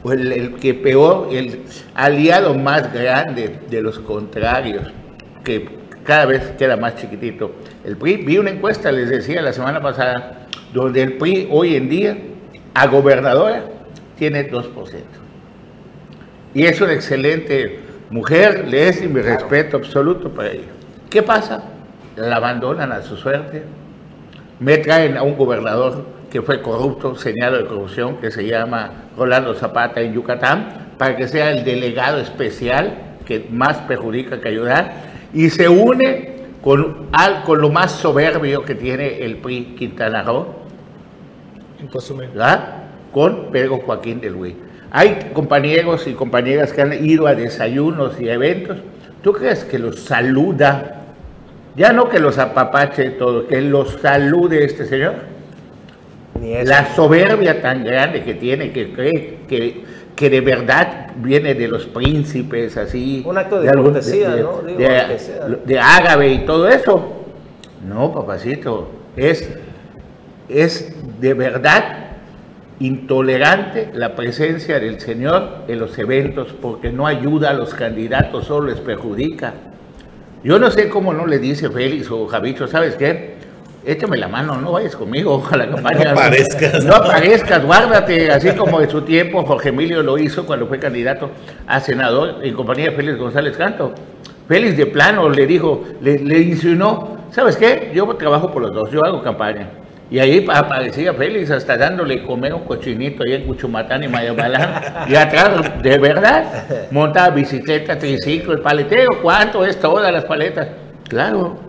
El, el que peor, el aliado más grande de los contrarios, que cada vez queda más chiquitito. El PRI, vi una encuesta, les decía la semana pasada, donde el PRI hoy en día, a gobernadora, tiene 2%. Y es una excelente mujer, le es mi respeto absoluto para ella. ¿Qué pasa? La abandonan a su suerte. Me traen a un gobernador que fue corrupto, señalado de corrupción, que se llama Rolando Zapata en Yucatán, para que sea el delegado especial que más perjudica que ayudar, y se une con, al- con lo más soberbio que tiene el PRI Quintana Roo. ¿verdad? con Pedro Joaquín del Güey. Hay compañeros y compañeras que han ido a desayunos y eventos. ¿Tú crees que los saluda? Ya no que los apapache todo, que los salude este señor. Ni eso. La soberbia tan grande que tiene, que cree que, que de verdad viene de los príncipes, así. Un acto de algún- cortesía, ¿no? Digo, de, sea. de y todo eso. No, papacito, es, es de verdad intolerante la presencia del Señor en los eventos porque no ayuda a los candidatos, solo les perjudica. Yo no sé cómo no le dice Félix o Javicho, ¿sabes qué? Échame la mano, no vayas conmigo a la campaña. No aparezcas. No aparezcas, guárdate, así como en su tiempo Jorge Emilio lo hizo cuando fue candidato a senador en compañía de Félix González Canto. Félix de plano le dijo, le, le insinuó, ¿sabes qué? Yo trabajo por los dos, yo hago campaña. Y ahí aparecía Félix hasta dándole comer un cochinito ahí en Cuchumatán y Mayabalán. y atrás, de verdad, montaba bicicleta, triciclo, el paletero, ¿cuánto es todas las paletas? Claro,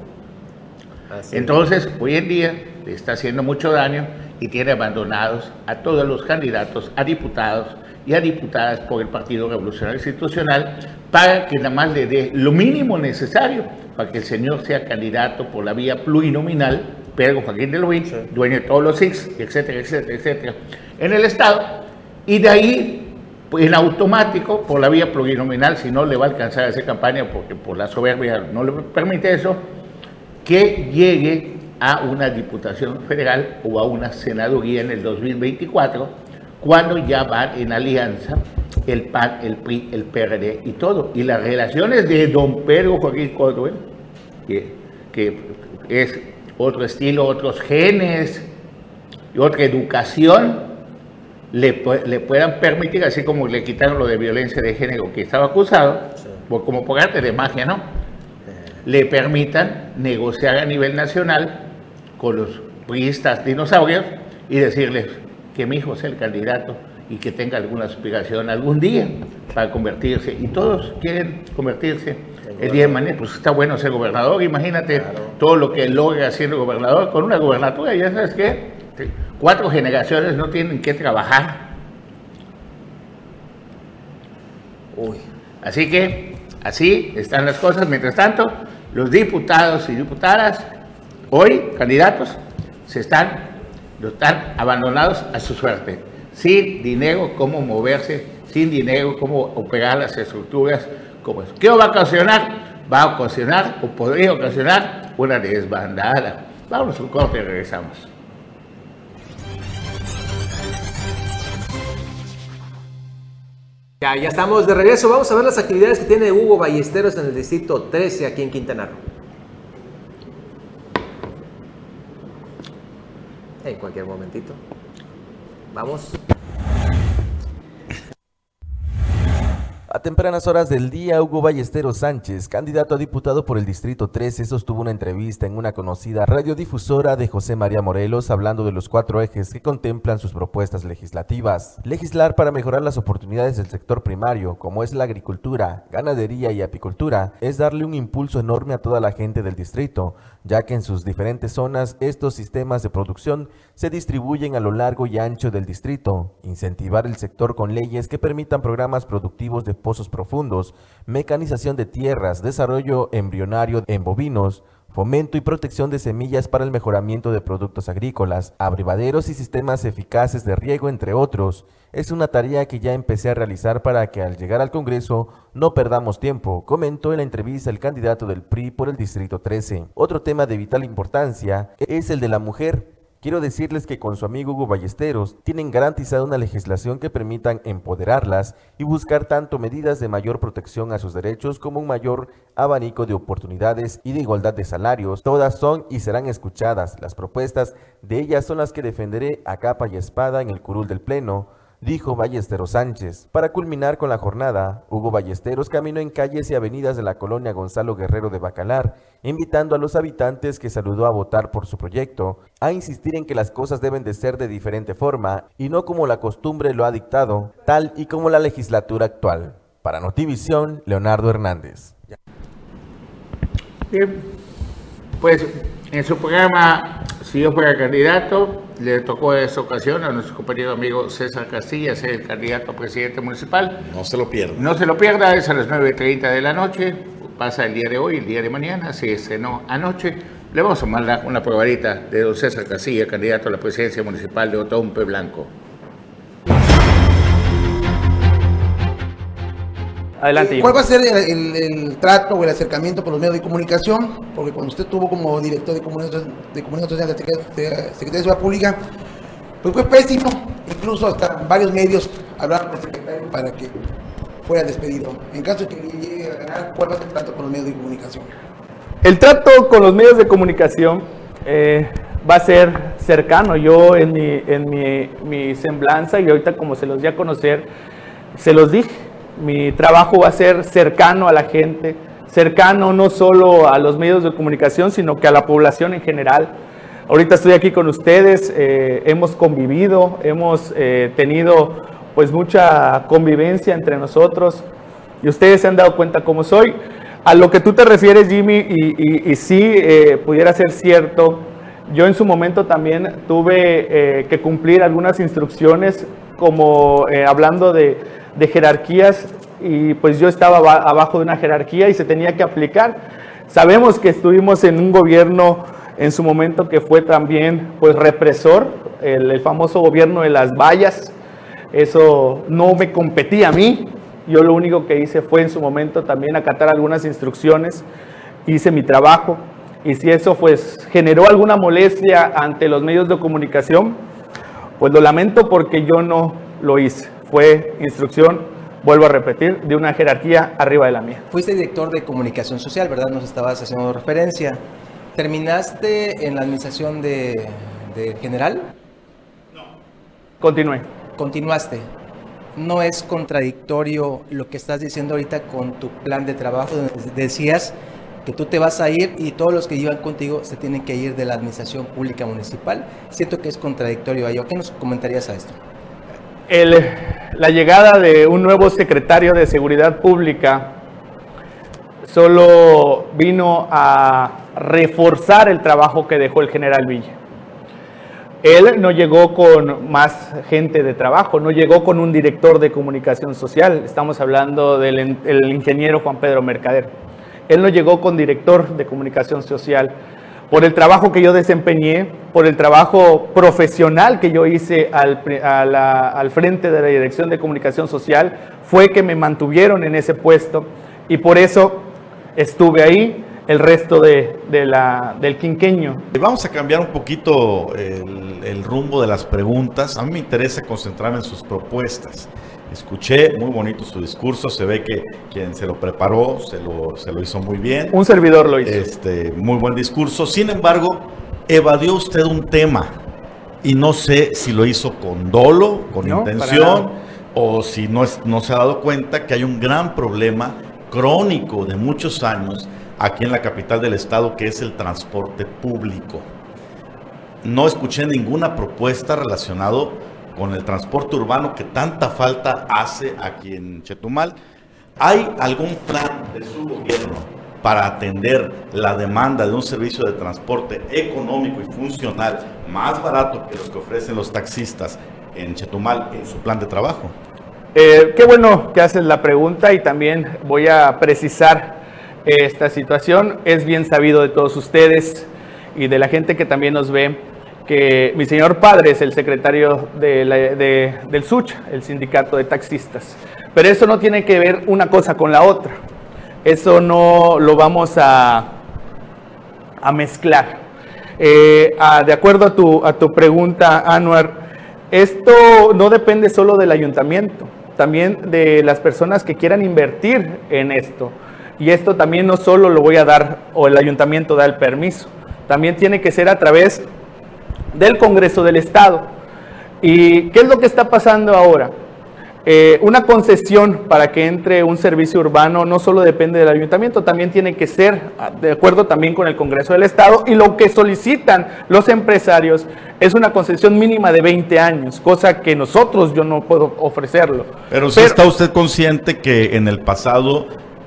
entonces, hoy en día le está haciendo mucho daño y tiene abandonados a todos los candidatos, a diputados y a diputadas por el Partido Revolucionario Institucional para que nada más le dé lo mínimo necesario para que el señor sea candidato por la vía plurinominal, Pedro Joaquín de Luis, dueño de todos los SIX, etcétera, etcétera, etcétera, en el Estado, y de ahí pues, en automático, por la vía plurinominal, si no le va a alcanzar a hacer campaña porque por la soberbia no le permite eso, que llegue a una diputación federal o a una senaduría en el 2024, cuando ya van en alianza el PAN, el PRI, el PRD y todo. Y las relaciones de don Pedro Joaquín Cordwell, que, que es otro estilo, otros genes y otra educación, le, le, puedan permitir, así como le quitaron lo de violencia de género que estaba acusado, como por arte de magia, ¿no? Le permitan negociar a nivel nacional con los priistas dinosaurios y decirles que mi hijo sea el candidato y que tenga alguna aspiración algún día para convertirse. Y todos quieren convertirse el día de mañana. Pues está bueno ser gobernador, imagínate todo lo que logra siendo gobernador con una gobernatura. Ya sabes que cuatro generaciones no tienen que trabajar. Uy. Así que así están las cosas. Mientras tanto, los diputados y diputadas, hoy candidatos, se están, están abandonados a su suerte, sin dinero cómo moverse, sin dinero cómo operar las estructuras como. ¿Qué va a ocasionar? Va a ocasionar o podría ocasionar una desbandada. Vamos a un corte y regresamos. Ya, ya estamos de regreso. Vamos a ver las actividades que tiene Hugo Ballesteros en el distrito 13 aquí en Quintana Roo. En cualquier momentito. Vamos. A tempranas horas del día, Hugo Ballesteros Sánchez, candidato a diputado por el Distrito 13, sostuvo una entrevista en una conocida radiodifusora de José María Morelos hablando de los cuatro ejes que contemplan sus propuestas legislativas. Legislar para mejorar las oportunidades del sector primario, como es la agricultura, ganadería y apicultura, es darle un impulso enorme a toda la gente del distrito, ya que en sus diferentes zonas estos sistemas de producción se distribuyen a lo largo y ancho del distrito. Incentivar el sector con leyes que permitan programas productivos de pozos profundos, mecanización de tierras, desarrollo embrionario en bovinos, fomento y protección de semillas para el mejoramiento de productos agrícolas, abrivaderos y sistemas eficaces de riego, entre otros. Es una tarea que ya empecé a realizar para que al llegar al Congreso no perdamos tiempo, comentó en la entrevista el candidato del PRI por el Distrito 13. Otro tema de vital importancia es el de la mujer Quiero decirles que con su amigo Hugo Ballesteros tienen garantizada una legislación que permitan empoderarlas y buscar tanto medidas de mayor protección a sus derechos como un mayor abanico de oportunidades y de igualdad de salarios. Todas son y serán escuchadas. Las propuestas de ellas son las que defenderé a capa y espada en el curul del Pleno dijo Ballesteros Sánchez. Para culminar con la jornada, Hugo Ballesteros caminó en calles y avenidas de la colonia Gonzalo Guerrero de Bacalar, invitando a los habitantes que saludó a votar por su proyecto, a insistir en que las cosas deben de ser de diferente forma y no como la costumbre lo ha dictado, tal y como la legislatura actual. Para Notivisión, Leonardo Hernández. Bien, pues en su programa, si yo fuera candidato, le tocó esta ocasión a nuestro compañero amigo César Castilla ser el candidato a presidente municipal. No se lo pierda. No se lo pierda, es a las 9.30 de la noche, pasa el día de hoy, el día de mañana, se estrenó anoche. Le vamos a mandar una probadita de don César Castilla, candidato a la presidencia municipal de Otompe Blanco. Adelante. ¿Cuál va a ser el, trato o el acercamiento por los medios de comunicación? Porque cuando usted estuvo como director de comunicación, de comunicación social de Secretaría de Seguridad Pública, pues fue pésimo. Incluso hasta varios medios hablaron con el secretario para que fuera despedido. En caso de que llegue a ganar, ¿cuál va a ser el trato con los medios de comunicación? El trato con los medios de comunicación eh, va a ser cercano. Yo en, mi, en mi, mi semblanza y ahorita como se los di a conocer, se los dije, mi trabajo va a ser cercano a la gente, cercano no solo a los medios de comunicación, sino que a la población en general. Ahorita estoy aquí con ustedes, eh, hemos convivido, hemos eh, tenido pues mucha convivencia entre nosotros y ustedes se han dado cuenta cómo soy. A lo que tú te refieres, Jimmy, y, y, sí eh, pudiera ser cierto, yo en su momento también tuve que cumplir algunas instrucciones, como hablando de, de jerarquías y pues yo estaba abajo de una jerarquía y se tenía que aplicar. Sabemos que estuvimos en un gobierno en su momento que fue también pues represor, el, famoso gobierno de las vallas. Eso no me competía a mí. Yo lo único que hice fue en su momento también acatar algunas instrucciones, hice mi trabajo y si eso pues generó alguna molestia ante los medios de comunicación, pues lo lamento porque yo no lo hice. Fue instrucción vuelvo a repetir, de una jerarquía arriba de la mía. Fuiste director de comunicación social, ¿verdad? Nos estabas haciendo referencia. ¿Terminaste en la administración de, general? No. Continué. Continuaste. ¿No es contradictorio lo que estás diciendo ahorita con tu plan de trabajo? Decías que tú te vas a ir y todos los que llevan contigo se tienen que ir de la administración pública municipal. Siento que es contradictorio a ¿Qué nos comentarías a esto? La llegada de un nuevo secretario de Seguridad Pública solo vino a reforzar el trabajo que dejó el general Villa. Él no llegó con más gente de trabajo, no llegó con un director de comunicación social, estamos hablando del ingeniero Juan Pedro Mercader. Él no llegó con director de comunicación social, por el trabajo que yo desempeñé, por el trabajo profesional que yo hice al, frente de la Dirección de Comunicación Social, fue que me mantuvieron en ese puesto y por eso estuve ahí el resto del quinqueño. Vamos a cambiar un poquito el, el rumbo de las preguntas. A mí me interesa concentrarme en sus propuestas. Escuché muy bonito su discurso, se ve que quien se lo preparó se lo, se lo hizo muy bien. Un servidor lo hizo. Este, muy buen discurso. Sin embargo, evadió usted un tema y no sé si lo hizo con dolo, con intención, o si no, no se ha dado cuenta que hay un gran problema crónico de muchos años aquí en la capital del estado, que es el transporte público. No escuché ninguna propuesta relacionada con el transporte urbano que tanta falta hace aquí en Chetumal. ¿Hay algún plan de su gobierno para atender la demanda de un servicio de transporte económico y funcional más barato que los que ofrecen los taxistas en Chetumal en su plan de trabajo? Eh, qué bueno que haces la pregunta y también voy a precisar esta situación. Es bien sabido de todos ustedes y de la gente que también nos ve que mi señor padre es el secretario de del SUCH, el sindicato de taxistas. Pero eso no tiene que ver una cosa con la otra. Eso no lo vamos a, mezclar. Eh, de acuerdo a tu, a tu pregunta, Anuar, esto no depende solo del ayuntamiento, también de las personas que quieran invertir en esto. Y esto también no solo lo voy a dar o el ayuntamiento da el permiso, también tiene que ser a través del Congreso del Estado. ¿Y qué es lo que está pasando ahora? Eh, una concesión para que entre un servicio urbano no solo depende del ayuntamiento, también tiene que ser ah, de acuerdo también con el Congreso del Estado y lo que solicitan los empresarios es una concesión mínima de 20 años, cosa que nosotros yo no puedo ofrecerlo. Pero, si está usted consciente que en el pasado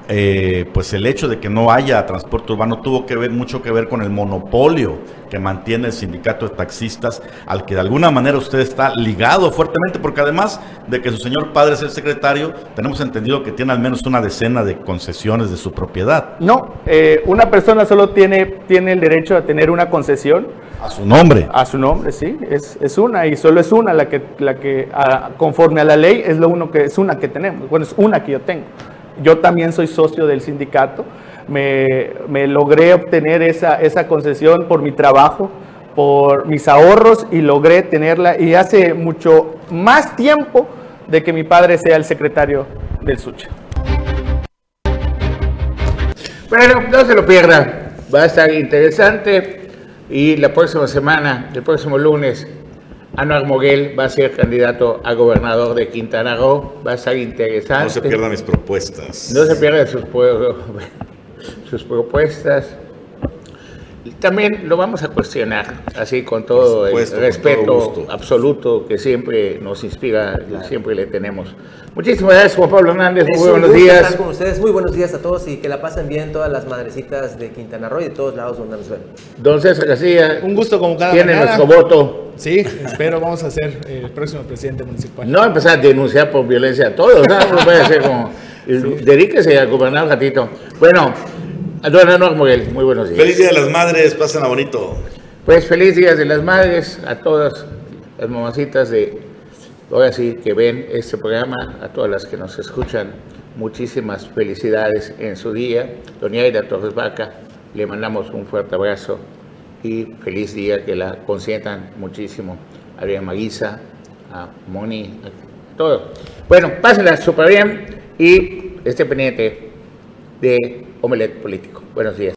eh, pues el hecho de que no haya transporte urbano tuvo que ver mucho que ver con el monopolio que mantiene el sindicato de taxistas, al que de alguna manera usted está ligado fuertemente, porque además de que su señor padre es el secretario, tenemos entendido que tiene al menos una decena de concesiones de su propiedad. No, eh, una persona solo tiene, tiene el derecho a tener una concesión. A su nombre. A su nombre, sí, es, es una y solo es una la que, la que ah, conforme a la ley es lo uno que es una que tenemos, bueno, es una que yo tengo. Yo también soy socio del sindicato, me, logré obtener esa, esa concesión por mi trabajo, por mis ahorros y logré tenerla. Y hace mucho más tiempo de que mi padre sea el secretario del SUCHA. Bueno, no se lo pierdan, va a estar interesante. Y la próxima semana, el próximo lunes, Anuar Moguel va a ser candidato a gobernador de Quintana Roo. Va a estar interesante. No se pierdan mis propuestas. No se pierdan sus, sus propuestas. También lo vamos a cuestionar, así con todo supuesto, el respeto todo absoluto que siempre nos inspira y siempre le tenemos. Muchísimas gracias, Juan Pablo Hernández. Es Muy buenos días. estar con ustedes. Muy buenos días a todos y que la pasen bien todas las madrecitas de Quintana Roo y de todos lados donde nos ven. Don César García. Un gusto como cada Tiene mañana. nuestro voto. Sí, espero vamos a ser el próximo presidente municipal. No empezar a denunciar por violencia a todos, ¿no? No puede ser como. Dedíquese a gobernar un ratito. Bueno, don Anuar Moguel, muy buenos días. Feliz Día de las Madres, pásenla bonito. Pues feliz días de las madres a todas las mamacitas de, ahora sí, que ven este programa, a todas las que nos escuchan, muchísimas felicidades en su día. Doña Aida Torres Vaca, le mandamos un fuerte abrazo y feliz día, que la consientan muchísimo. A Adrián Maguiza, a Moni, a todo. Bueno, pásenla súper bien y esté pendiente de Omelet Político. Buenos días.